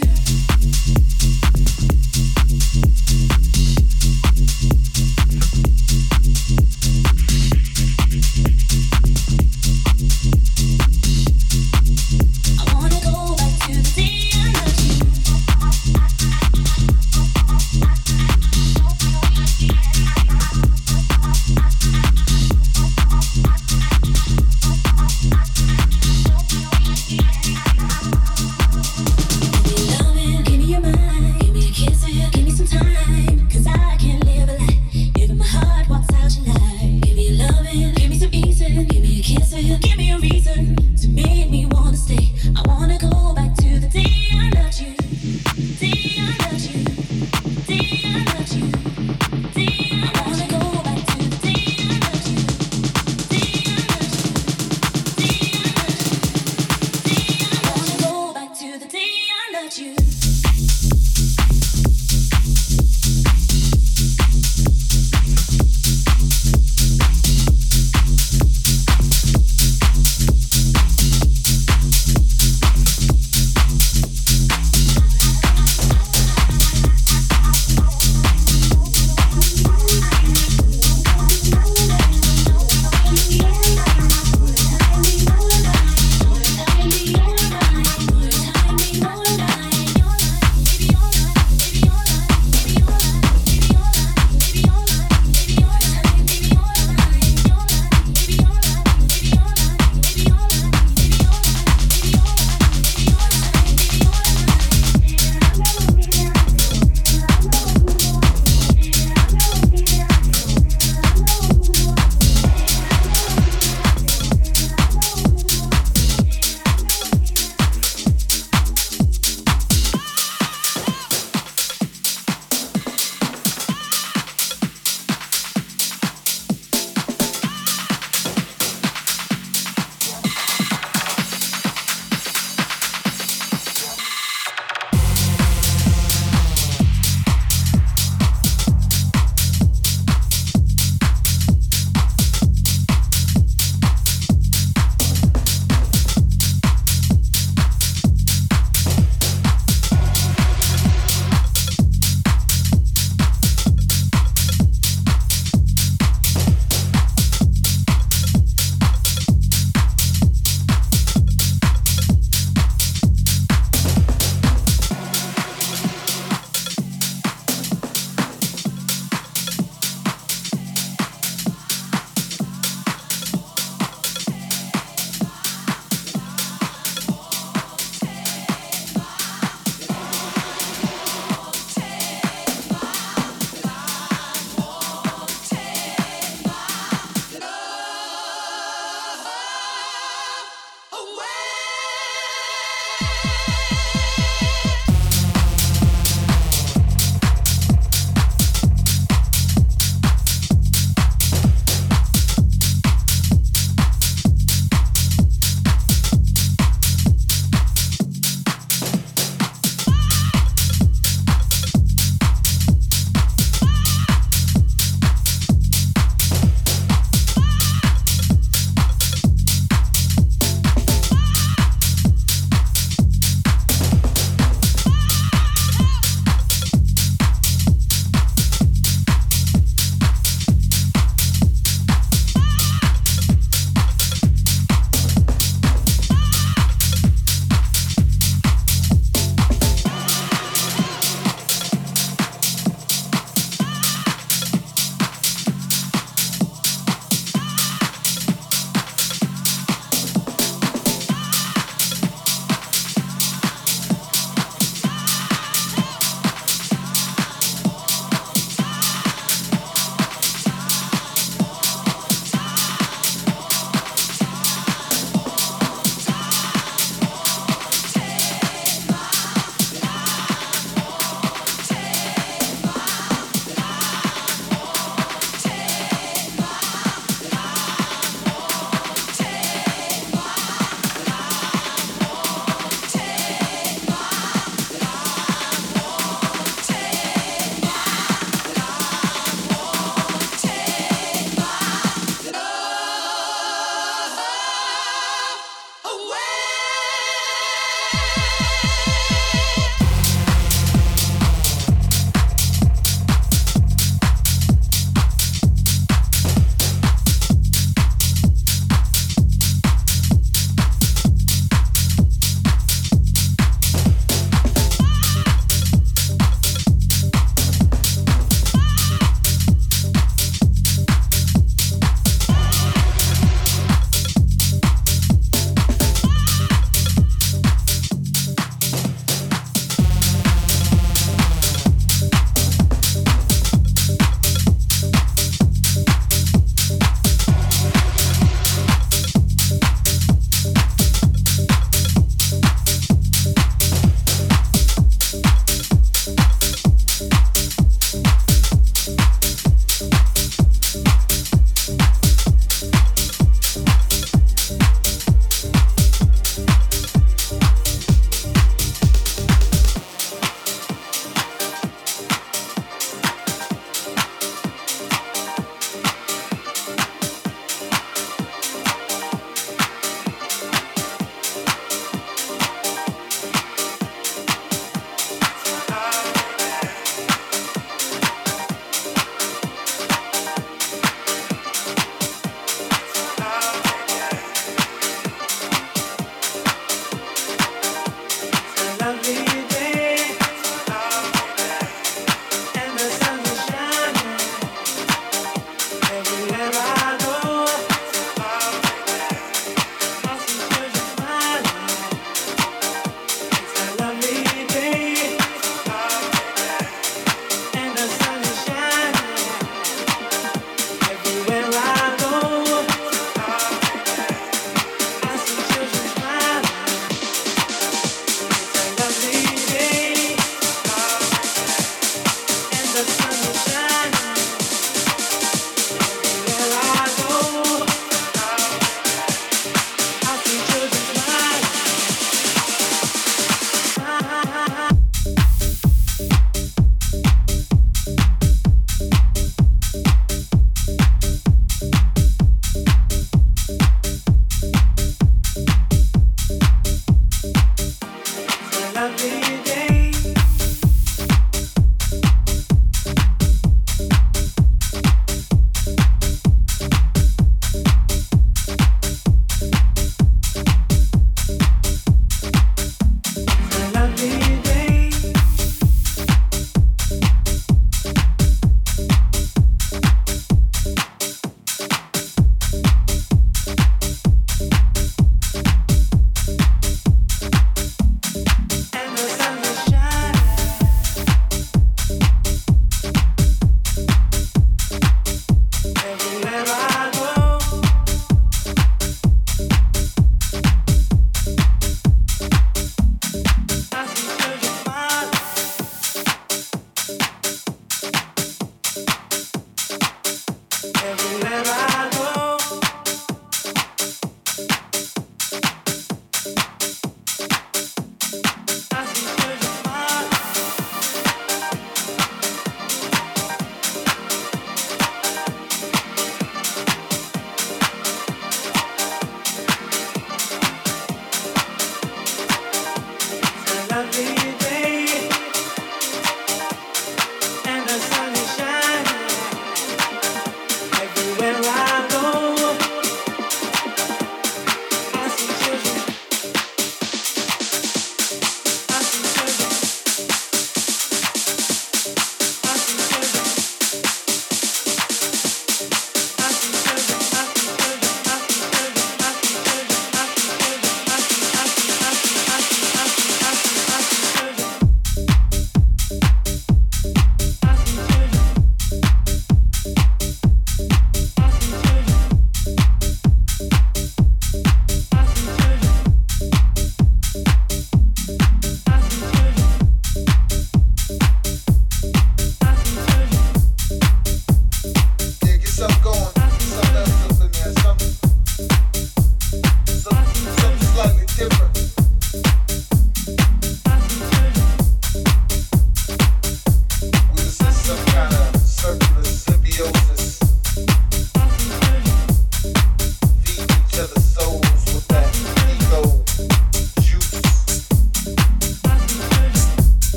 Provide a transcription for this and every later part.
night.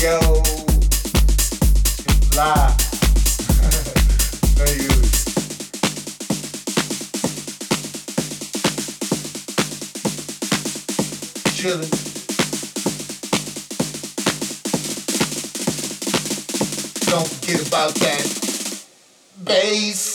Follow forget about that will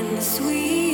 in the sweet